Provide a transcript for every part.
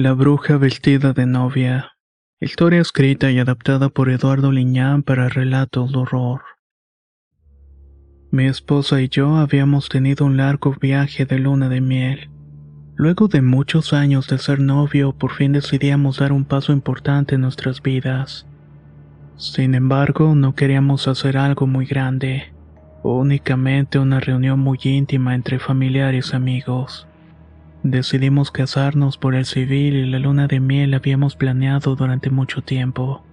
La bruja vestida de novia. Historia escrita y adaptada por Eduardo Liñán para relatos de horror. Mi esposa y yo habíamos tenido un largo viaje de luna de miel. Luego de muchos años de ser novio, por fin decidíamos dar un paso importante en nuestras vidas. Sin embargo, no queríamos hacer algo muy grande, únicamente una reunión muy íntima entre familiares y amigos. Decidimos casarnos por el civil y la luna de miel habíamos planeado durante mucho tiempo.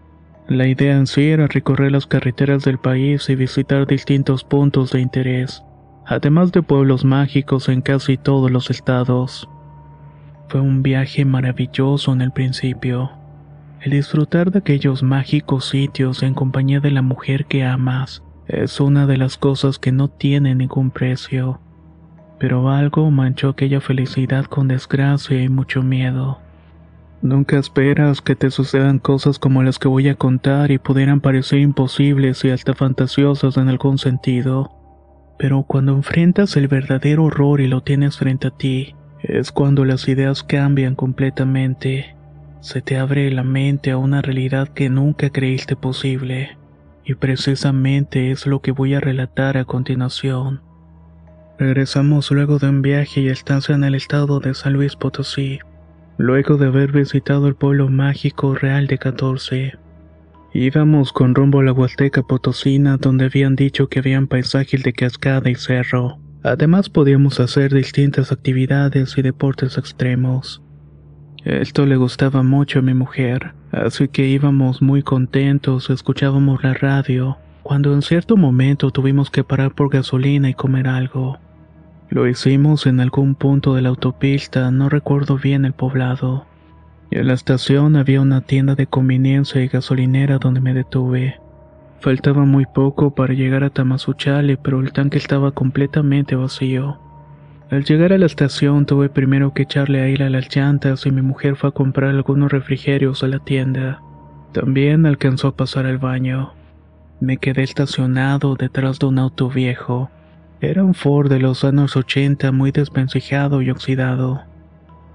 La idea en sí era recorrer las carreteras del país y visitar distintos puntos de interés, además de pueblos mágicos en casi todos los estados. Fue un viaje maravilloso en el principio. El disfrutar de aquellos mágicos sitios en compañía de la mujer que amas es una de las cosas que no tiene ningún precio. Pero algo manchó aquella felicidad con desgracia y mucho miedo. Nunca esperas que te sucedan cosas como las que voy a contar y pudieran parecer imposibles y hasta fantasiosas en algún sentido. Pero cuando enfrentas el verdadero horror y lo tienes frente a ti, es cuando las ideas cambian completamente. Se te abre la mente a una realidad que nunca creíste posible. Y precisamente es lo que voy a relatar a continuación. Regresamos luego de un viaje y estancia en el estado de San Luis Potosí, luego de haber visitado el pueblo mágico real de 14. Íbamos con rumbo a la Huasteca Potosina donde habían dicho que habían paisajes de cascada y cerro. Además podíamos hacer distintas actividades y deportes extremos. Esto le gustaba mucho a mi mujer, así que íbamos muy contentos, escuchábamos la radio, cuando en cierto momento tuvimos que parar por gasolina y comer algo. Lo hicimos en algún punto de la autopista, no recuerdo bien el poblado. En la estación había una tienda de conveniencia y gasolinera donde me detuve. Faltaba muy poco para llegar a Tamazunchale, pero el tanque estaba completamente vacío. Al llegar a la estación tuve primero que echarle aire a las llantas y mi mujer fue a comprar algunos refrigerios a la tienda. También alcanzó a pasar al baño. Me quedé estacionado detrás de un auto viejo. Era un Ford de los años 80 muy desvencijado y oxidado.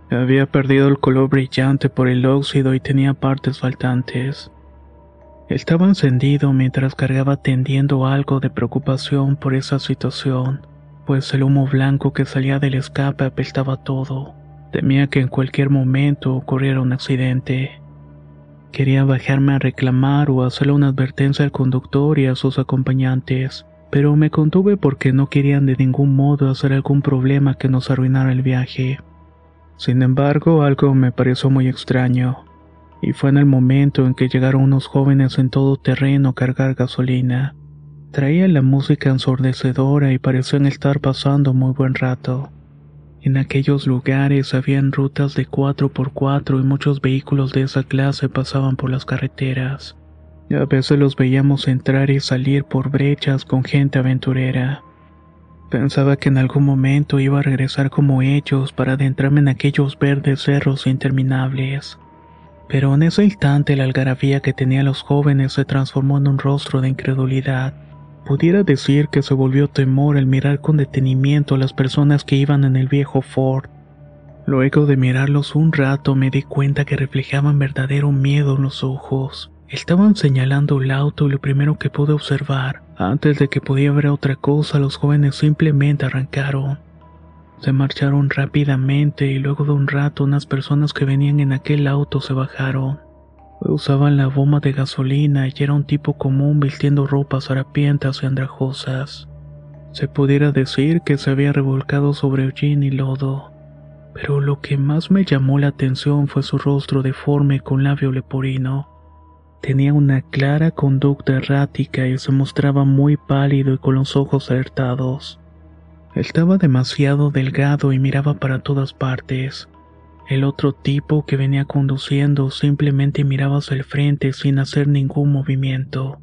Había perdido el color brillante por el óxido y tenía partes faltantes. Estaba encendido mientras cargaba tendiendo algo de preocupación por esa situación, pues el humo blanco que salía del escape apestaba todo. Temía que en cualquier momento ocurriera un accidente. Quería bajarme a reclamar o hacerle una advertencia al conductor y a sus acompañantes, pero me contuve porque no querían de ningún modo hacer algún problema que nos arruinara el viaje. Sin embargo, algo me pareció muy extraño, y fue en el momento en que llegaron unos jóvenes en todo terreno a cargar gasolina. Traían la música ensordecedora y parecían estar pasando muy buen rato. En aquellos lugares habían rutas de 4x4 y muchos vehículos de esa clase pasaban por las carreteras. A veces los veíamos entrar y salir por brechas con gente aventurera. Pensaba que en algún momento iba a regresar como ellos para adentrarme en aquellos verdes cerros interminables. Pero en ese instante la algarabía que tenían los jóvenes se transformó en un rostro de incredulidad. Pudiera decir que se volvió temor al mirar con detenimiento a las personas que iban en el viejo Ford. Luego de mirarlos un rato me di cuenta que reflejaban verdadero miedo en los ojos. Estaban señalando el auto y lo primero que pude observar, antes de que pudiera ver otra cosa, los jóvenes simplemente arrancaron. Se marcharon rápidamente y luego de un rato unas personas que venían en aquel auto se bajaron. Usaban la bomba de gasolina y era un tipo común vistiendo ropas harapientas y andrajosas. Se pudiera decir que se había revolcado sobre hollín y lodo. Pero lo que más me llamó la atención fue su rostro deforme con labio leporino. Tenía una clara conducta errática y se mostraba muy pálido y con los ojos alertados. Estaba demasiado delgado y miraba para todas partes. El otro tipo que venía conduciendo simplemente miraba hacia el frente sin hacer ningún movimiento.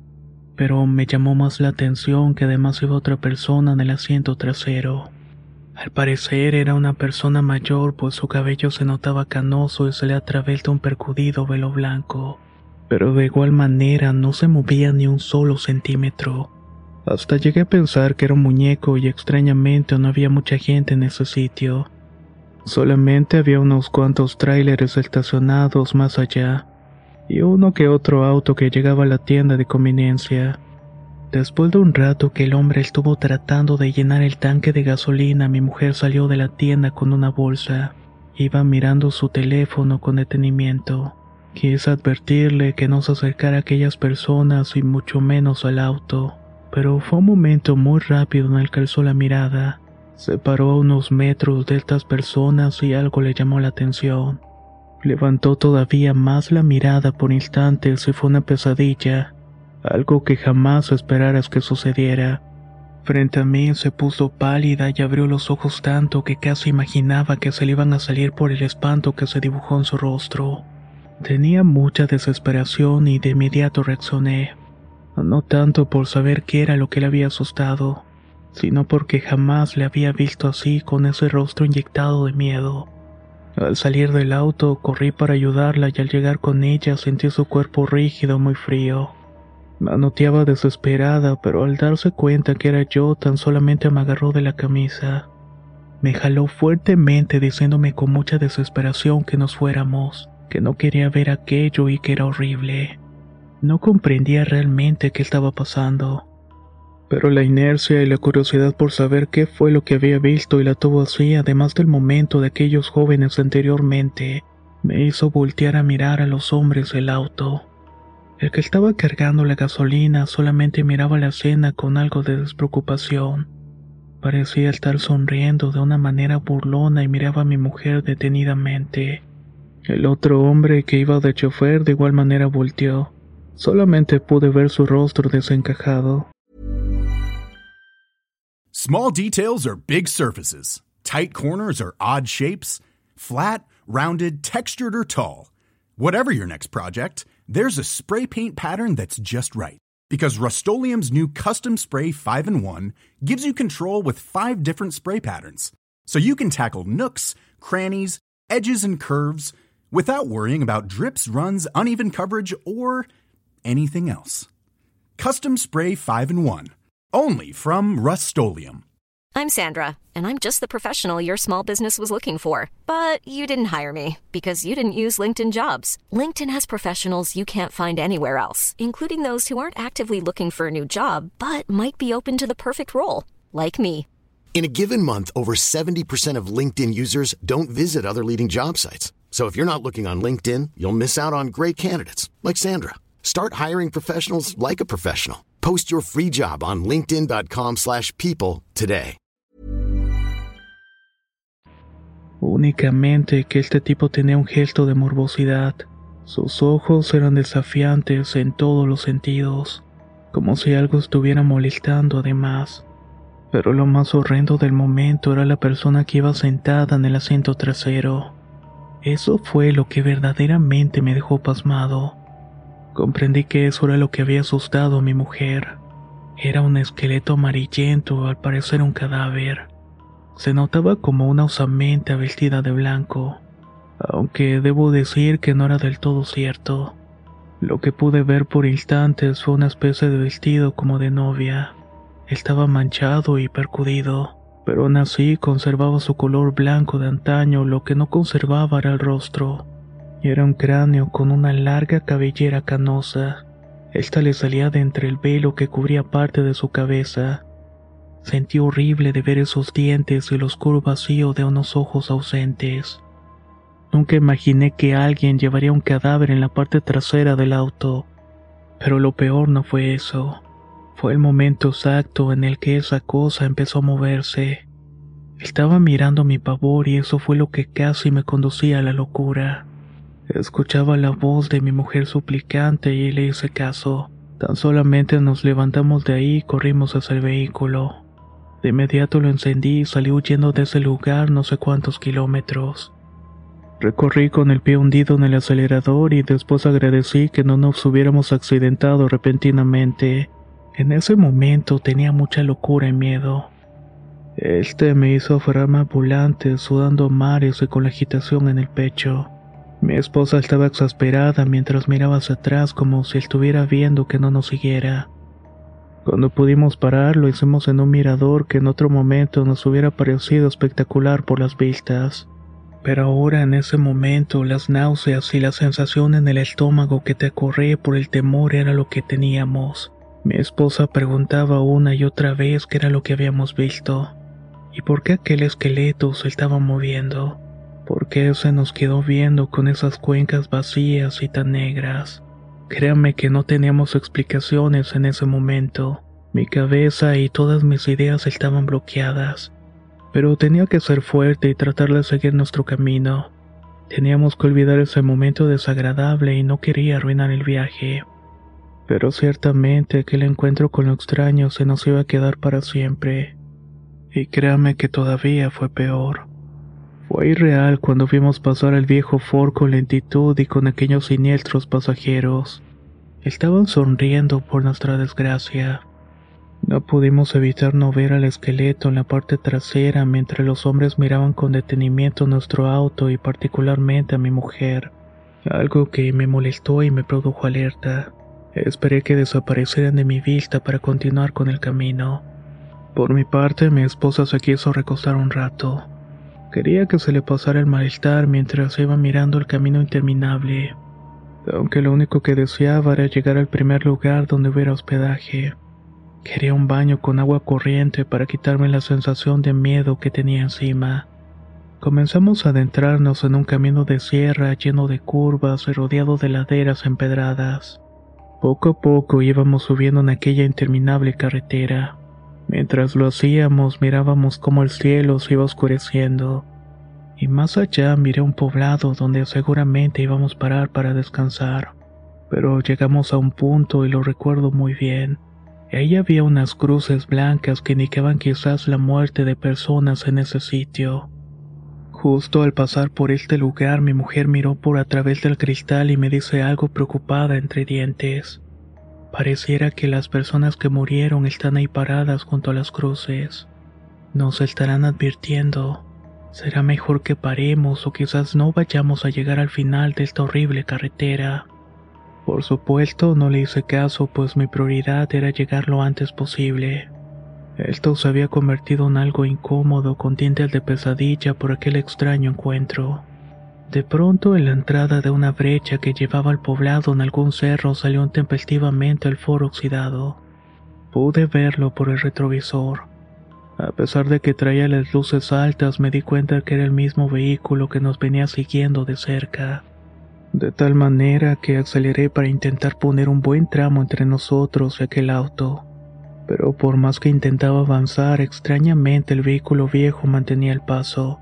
Pero me llamó más la atención que además iba otra persona en el asiento trasero. Al parecer era una persona mayor, pues su cabello se notaba canoso y se le atravesaba un percudido velo blanco. Pero de igual manera no se movía ni un solo centímetro. Hasta llegué a pensar que era un muñeco y extrañamente no había mucha gente en ese sitio. Solamente había unos cuantos tráileres estacionados más allá, y uno que otro auto que llegaba a la tienda de conveniencia. Después de un rato que el hombre estuvo tratando de llenar el tanque de gasolina, mi mujer salió de la tienda con una bolsa. Iba mirando su teléfono con detenimiento. Quise advertirle que no se acercara a aquellas personas y mucho menos al auto, pero fue un momento muy rápido en el que alzó la mirada. Se paró a unos metros de estas personas y algo le llamó la atención. Levantó todavía más la mirada por instantes y fue una pesadilla, algo que jamás esperaras que sucediera. Frente a mí se puso pálida y abrió los ojos tanto que casi imaginaba que se le iban a salir por el espanto que se dibujó en su rostro. Tenía mucha desesperación y de inmediato reaccioné, no tanto por saber qué era lo que le había asustado, sino porque jamás le había visto así con ese rostro inyectado de miedo. Al salir del auto corrí para ayudarla y al llegar con ella sentí su cuerpo rígido muy frío. Manoteaba desesperada, pero al darse cuenta que era yo tan solamente me agarró de la camisa. Me jaló fuertemente diciéndome con mucha desesperación que nos fuéramos, que no quería ver aquello y que era horrible. No comprendía realmente qué estaba pasando pero la inercia y la curiosidad por saber qué fue lo que había visto y la tuvo así, además del momento de aquellos jóvenes anteriormente, me hizo voltear a mirar a los hombres del auto. El que estaba cargando la gasolina solamente miraba la escena con algo de despreocupación. Parecía estar sonriendo de una manera burlona y miraba a mi mujer detenidamente. El otro hombre que iba de chofer de igual manera volteó. Solamente pude ver su rostro desencajado. Small details are big surfaces. Tight corners are odd shapes. Flat, rounded, textured, or tall. Whatever your next project, there's a spray paint pattern that's just right. Because Rust new Custom Spray 5 in 1 gives you control with five different spray patterns. So you can tackle nooks, crannies, edges, and curves without worrying about drips, runs, uneven coverage, or anything else. Custom Spray 5 in 1 only from Rustolium. I'm Sandra, and I'm just the professional your small business was looking for. But you didn't hire me because you didn't use LinkedIn jobs. LinkedIn has professionals you can't find anywhere else, including those who aren't actively looking for a new job but might be open to the perfect role, like me. In a given month, over 70% of LinkedIn users don't visit other leading job sites. So if you're not looking on LinkedIn, you'll miss out on great candidates like Sandra. Start hiring professionals like a professional. Post your free job on linkedin.com/people today. Únicamente que este tipo tenía un gesto de morbosidad. Sus ojos eran desafiantes en todos los sentidos, como si algo estuviera molestando además. Pero lo más horrendo del momento era la persona que iba sentada en el asiento trasero. Eso fue lo que verdaderamente me dejó pasmado. Comprendí que eso era lo que había asustado a mi mujer. Era un esqueleto amarillento, al parecer un cadáver. Se notaba como una osamenta vestida de blanco, aunque debo decir que no era del todo cierto. Lo que pude ver por instantes fue una especie de vestido como de novia. Estaba manchado y percudido, pero aún así conservaba su color blanco de antaño, lo que no conservaba era el rostro. Era un cráneo con una larga cabellera canosa. Esta le salía de entre el velo que cubría parte de su cabeza. Sentí horrible de ver esos dientes y el oscuro vacío de unos ojos ausentes. Nunca imaginé que alguien llevaría un cadáver en la parte trasera del auto. Pero lo peor no fue eso. Fue el momento exacto en el que esa cosa empezó a moverse. Estaba mirando mi pavor y eso fue lo que casi me conducía a la locura. Escuchaba la voz de mi mujer suplicante y le hice caso. Tan solamente nos levantamos de ahí y corrimos hacia el vehículo. De inmediato lo encendí y salí huyendo de ese lugar no sé cuántos kilómetros. Recorrí con el pie hundido en el acelerador y después agradecí que no nos hubiéramos accidentado repentinamente. En ese momento tenía mucha locura y miedo. Este me hizo aferrarme volante, sudando mares y con la agitación en el pecho. Mi esposa estaba exasperada mientras miraba hacia atrás como si estuviera viendo que no nos siguiera. Cuando pudimos parar lo hicimos en un mirador que en otro momento nos hubiera parecido espectacular por las vistas. Pero ahora en ese momento las náuseas y la sensación en el estómago que te corría por el temor era lo que teníamos. Mi esposa preguntaba una y otra vez qué era lo que habíamos visto y por qué aquel esqueleto se estaba moviendo. ¿Por qué se nos quedó viendo con esas cuencas vacías y tan negras? Créame que no teníamos explicaciones en ese momento. Mi cabeza y todas mis ideas estaban bloqueadas. Pero tenía que ser fuerte y tratar de seguir nuestro camino. Teníamos que olvidar ese momento desagradable y no quería arruinar el viaje. Pero ciertamente aquel encuentro con lo extraño se nos iba a quedar para siempre. Y créame que todavía fue peor. Fue irreal cuando vimos pasar al viejo Ford con lentitud y con aquellos siniestros pasajeros. Estaban sonriendo por nuestra desgracia. No pudimos evitar no ver al esqueleto en la parte trasera mientras los hombres miraban con detenimiento nuestro auto y particularmente a mi mujer, algo que me molestó y me produjo alerta. Esperé que desaparecieran de mi vista para continuar con el camino. Por mi parte, mi esposa se quiso recostar un rato. Quería que se le pasara el malestar mientras iba mirando el camino interminable, aunque lo único que deseaba era llegar al primer lugar donde hubiera hospedaje. Quería un baño con agua corriente para quitarme la sensación de miedo que tenía encima. Comenzamos a adentrarnos en un camino de sierra lleno de curvas y rodeado de laderas empedradas. Poco a poco íbamos subiendo en aquella interminable carretera. Mientras lo hacíamos mirábamos cómo el cielo se iba oscureciendo, y más allá miré un poblado donde seguramente íbamos a parar para descansar. Pero llegamos a un punto y lo recuerdo muy bien. Ahí había unas cruces blancas que indicaban quizás la muerte de personas en ese sitio. Justo al pasar por este lugar mi mujer miró por a través del cristal y me dice algo preocupada entre dientes. Pareciera que las personas que murieron están ahí paradas junto a las cruces. Nos estarán advirtiendo. Será mejor que paremos o quizás no vayamos a llegar al final de esta horrible carretera. Por supuesto, no le hice caso, pues mi prioridad era llegar lo antes posible. Esto se había convertido en algo incómodo con dientes de pesadilla por aquel extraño encuentro. De pronto, en la entrada de una brecha que llevaba al poblado en algún cerro salió tempestivamente el foro oxidado. Pude verlo por el retrovisor. A pesar de que traía las luces altas, me di cuenta que era el mismo vehículo que nos venía siguiendo de cerca. De tal manera que aceleré para intentar poner un buen tramo entre nosotros y aquel auto. Pero por más que intentaba avanzar, extrañamente el vehículo viejo mantenía el paso.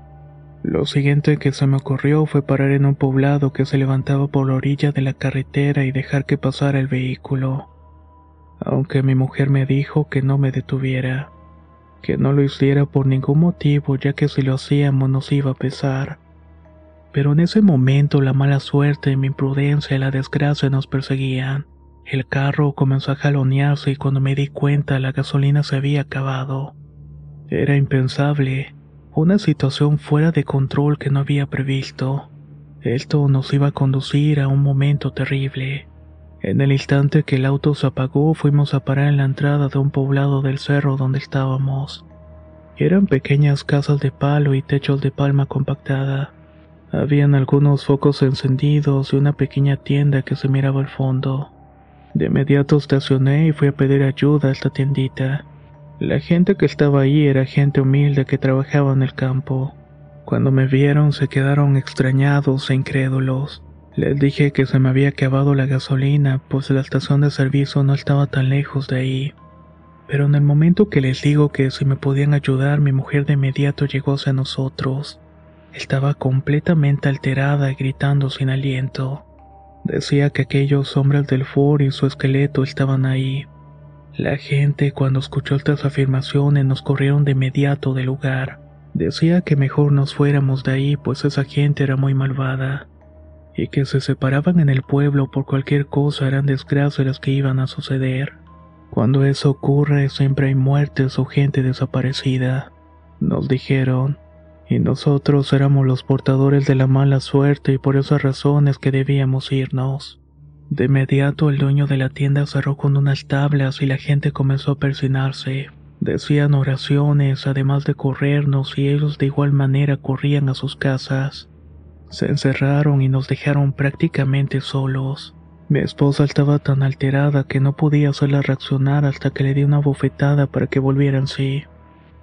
Lo siguiente que se me ocurrió fue parar en un poblado que se levantaba por la orilla de la carretera y dejar que pasara el vehículo. Aunque mi mujer me dijo que no me detuviera, que no lo hiciera por ningún motivo ya que si lo hacíamos nos iba a pesar. Pero en ese momento la mala suerte, mi imprudencia y la desgracia nos perseguían. El carro comenzó a jalonearse y cuando me di cuenta la gasolina se había acabado. Era impensable, una situación fuera de control que no había previsto. Esto nos iba a conducir a un momento terrible. En el instante que el auto se apagó, fuimos a parar en la entrada de un poblado del cerro donde estábamos. Eran pequeñas casas de palo y techos de palma compactada. Habían algunos focos encendidos y una pequeña tienda que se miraba al fondo. De inmediato estacioné y fui a pedir ayuda a esta tiendita. La gente que estaba ahí era gente humilde que trabajaba en el campo. Cuando me vieron se quedaron extrañados e incrédulos. Les dije que se me había acabado la gasolina, pues la estación de servicio no estaba tan lejos de ahí. Pero en el momento que les digo que si me podían ayudar, mi mujer de inmediato llegó hacia nosotros. Estaba completamente alterada gritando sin aliento. Decía que aquellos hombres del Ford y su esqueleto estaban ahí. La gente cuando escuchó estas afirmaciones nos corrieron de inmediato del lugar. Decía que mejor nos fuéramos de ahí pues esa gente era muy malvada y que se separaban en el pueblo por cualquier cosa eran desgracias las que iban a suceder. Cuando eso ocurre siempre hay muertes o gente desaparecida, nos dijeron, y nosotros éramos los portadores de la mala suerte y por esas razones que debíamos irnos. De inmediato el dueño de la tienda cerró con unas tablas y la gente comenzó a persinarse. Decían oraciones, además de corrernos, y ellos de igual manera corrían a sus casas. Se encerraron y nos dejaron prácticamente solos. Mi esposa estaba tan alterada que no podía hacerla reaccionar hasta que le di una bofetada para que volviera en sí.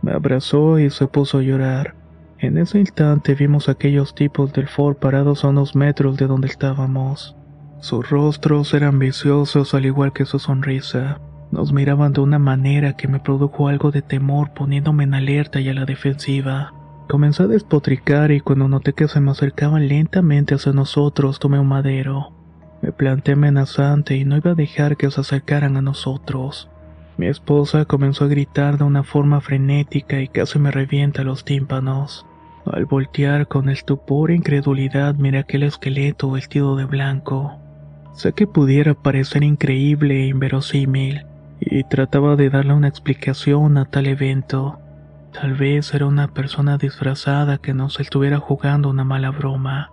Me abrazó y se puso a llorar. En ese instante vimos aquellos tipos del Ford parados a unos metros de donde estábamos. Sus rostros eran viciosos al igual que su sonrisa. Nos miraban de una manera que me produjo algo de temor poniéndome en alerta y a la defensiva. Comencé a despotricar y cuando noté que se me acercaban lentamente hacia nosotros tomé un madero. Me planté amenazante y no iba a dejar que se acercaran a nosotros. Mi esposa comenzó a gritar de una forma frenética y casi me revienta los tímpanos. Al voltear con estupor e incredulidad miré aquel esqueleto vestido de blanco. Sé que pudiera parecer increíble e inverosímil, y trataba de darle una explicación a tal evento, Tal vez era una persona disfrazada que nos estuviera jugando una mala broma.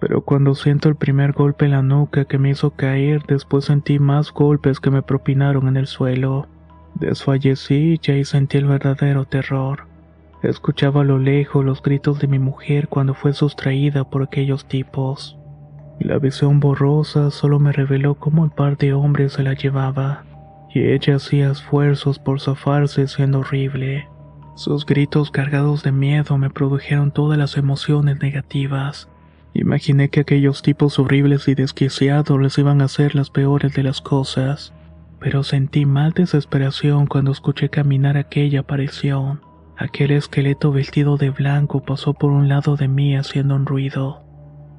Pero cuando siento el primer golpe en la nuca que me hizo caer, después sentí más golpes que me propinaron en el suelo. Desfallecí y sentí el verdadero terror. Escuchaba a lo lejos los gritos de mi mujer cuando fue sustraída por aquellos tipos. La visión borrosa solo me reveló cómo el par de hombres se la llevaba, y ella hacía esfuerzos por zafarse siendo horrible. Sus gritos cargados de miedo me produjeron todas las emociones negativas. Imaginé que aquellos tipos horribles y desquiciados les iban a hacer las peores de las cosas, pero sentí mal desesperación cuando escuché caminar aquella aparición. Aquel esqueleto vestido de blanco pasó por un lado de mí haciendo un ruido.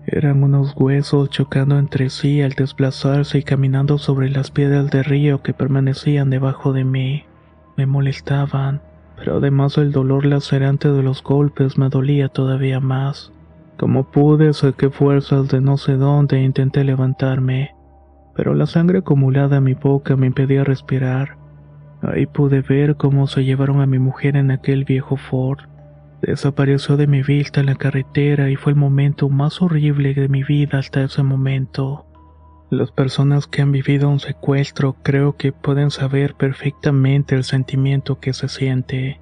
Eran unos huesos chocando entre sí al desplazarse y caminando sobre las piedras de río que permanecían debajo de mí. Me molestaban, pero además el dolor lacerante de los golpes me dolía todavía más. Como pude, saqué fuerzas de no sé dónde e intenté levantarme, pero la sangre acumulada en mi boca me impedía respirar. Ahí pude ver cómo se llevaron a mi mujer en aquel viejo Ford. Desapareció de mi vista en la carretera y fue el momento más horrible de mi vida hasta ese momento. Las personas que han vivido un secuestro creo que pueden saber perfectamente el sentimiento que se siente.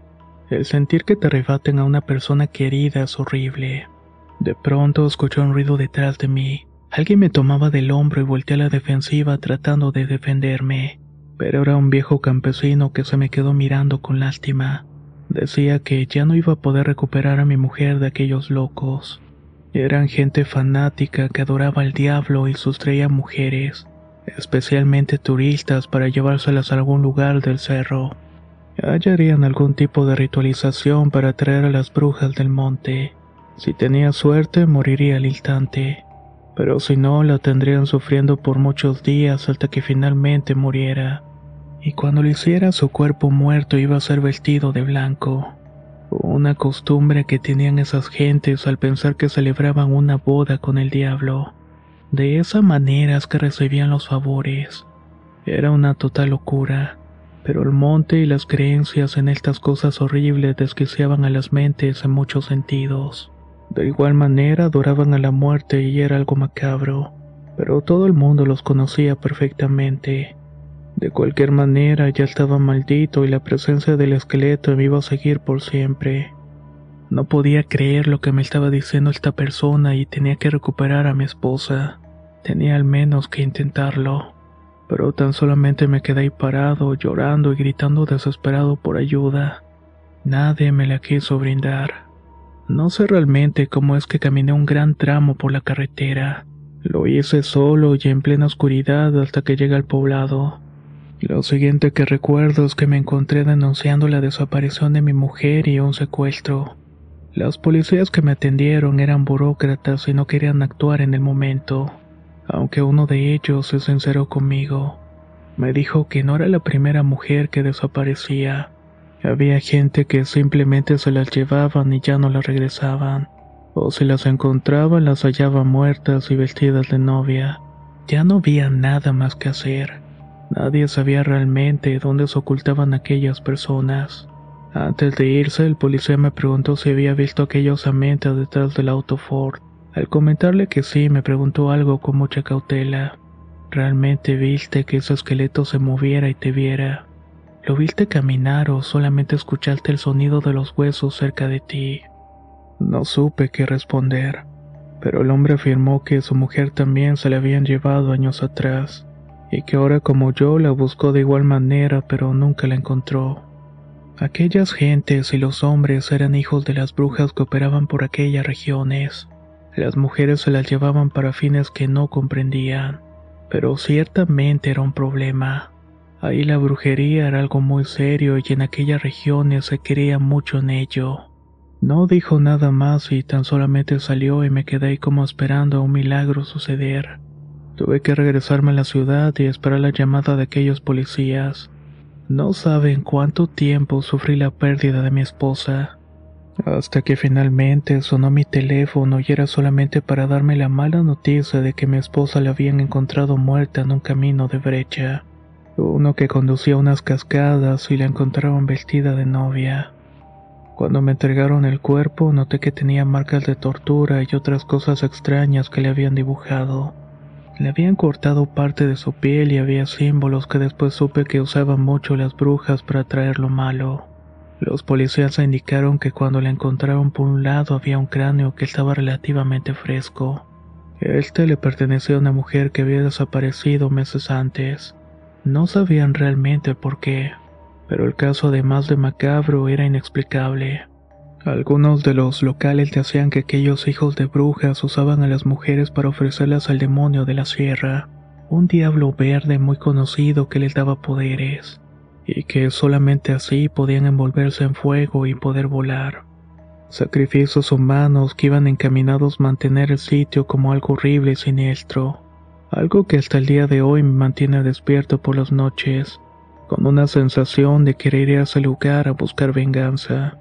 El sentir que te arrebaten a una persona querida es horrible. De pronto escuché un ruido detrás de mí. Alguien me tomaba del hombro y volteé a la defensiva tratando de defenderme. Pero era un viejo campesino que se me quedó mirando con lástima. Decía que ya no iba a poder recuperar a mi mujer de aquellos locos. Eran gente fanática que adoraba al diablo y sustraía mujeres, especialmente turistas para llevárselas a algún lugar del cerro. Hallarían algún tipo de ritualización para atraer a las brujas del monte. Si tenía suerte, moriría al instante, pero si no, la tendrían sufriendo por muchos días hasta que finalmente muriera. Y cuando lo hiciera, su cuerpo muerto iba a ser vestido de blanco. Una costumbre que tenían esas gentes al pensar que celebraban una boda con el diablo. De esa manera es que recibían los favores. Era una total locura, pero el monte y las creencias en estas cosas horribles desquiciaban a las mentes en muchos sentidos. De igual manera adoraban a la muerte y era algo macabro, pero todo el mundo los conocía perfectamente. De cualquier manera ya estaba maldito y la presencia del esqueleto me iba a seguir por siempre. No podía creer lo que me estaba diciendo esta persona y tenía que recuperar a mi esposa. Tenía al menos que intentarlo. Pero tan solamente me quedé ahí parado, llorando y gritando desesperado por ayuda. Nadie me la quiso brindar. No sé realmente cómo es que caminé un gran tramo por la carretera. Lo hice solo y en plena oscuridad hasta que llegué al poblado. Lo siguiente que recuerdo es que me encontré denunciando la desaparición de mi mujer y un secuestro. Las policías que me atendieron eran burócratas y no querían actuar en el momento, aunque uno de ellos se sinceró conmigo. Me dijo que no era la primera mujer que desaparecía. Había gente que simplemente se las llevaban y ya no las regresaban. O si las encontraban las hallaban muertas y vestidas de novia. Ya no había nada más que hacer. Nadie sabía realmente dónde se ocultaban aquellas personas. Antes de irse, el policía me preguntó si había visto aquella osamenta detrás del auto Ford. Al comentarle que sí, me preguntó algo con mucha cautela. ¿Realmente viste que ese esqueleto se moviera y te viera? ¿Lo viste caminar o solamente escuchaste el sonido de los huesos cerca de ti? No supe qué responder, pero el hombre afirmó que su mujer también se la habían llevado años atrás, y que ahora como yo la buscó de igual manera pero nunca la encontró. Aquellas gentes y los hombres eran hijos de las brujas que operaban por aquellas regiones. Las mujeres se las llevaban para fines que no comprendían, pero ciertamente era un problema. Ahí la brujería era algo muy serio y en aquellas regiones se creía mucho en ello. No dijo nada más y tan solamente salió y me quedé como esperando a un milagro suceder. Tuve que regresarme a la ciudad y esperar la llamada de aquellos policías. No saben cuánto tiempo sufrí la pérdida de mi esposa. Hasta que finalmente sonó mi teléfono y era solamente para darme la mala noticia de que mi esposa la habían encontrado muerta en un camino de brecha. Uno que conducía unas cascadas y la encontraron vestida de novia. Cuando me entregaron el cuerpo noté que tenía marcas de tortura y otras cosas extrañas que le habían dibujado. Le habían cortado parte de su piel y había símbolos que después supe que usaban mucho las brujas para traer lo malo. Los policías indicaron que cuando la encontraron por un lado había un cráneo que estaba relativamente fresco. Este le pertenecía a una mujer que había desaparecido meses antes. No sabían realmente por qué pero el caso además de macabro era inexplicable. Algunos de los locales decían que aquellos hijos de brujas usaban a las mujeres para ofrecerlas al demonio de la sierra, un diablo verde muy conocido que les daba poderes, y que solamente así podían envolverse en fuego y poder volar. Sacrificios humanos que iban encaminados a mantener el sitio como algo horrible y siniestro, algo que hasta el día de hoy me mantiene despierto por las noches con una sensación de querer ir a ese lugar a buscar venganza.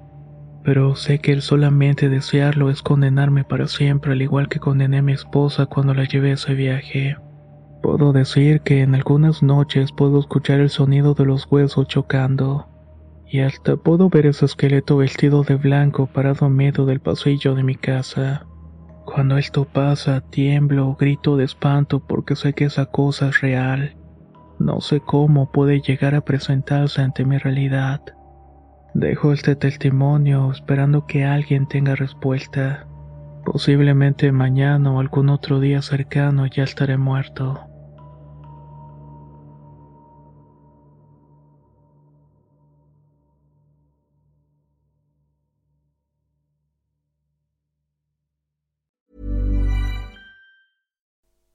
Pero sé que el solamente desearlo es condenarme para siempre, al igual que condené a mi esposa cuando la llevé a ese viaje. Puedo decir que en algunas noches puedo escuchar el sonido de los huesos chocando, y hasta puedo ver ese esqueleto vestido de blanco parado en medio del pasillo de mi casa. Cuando esto pasa, tiemblo, grito de espanto porque sé que esa cosa es real no sé cómo puede llegar a presentarse ante mi realidad. Dejo este testimonio esperando que alguien tenga respuesta. Posiblemente mañana o algún otro día cercano ya estaré muerto.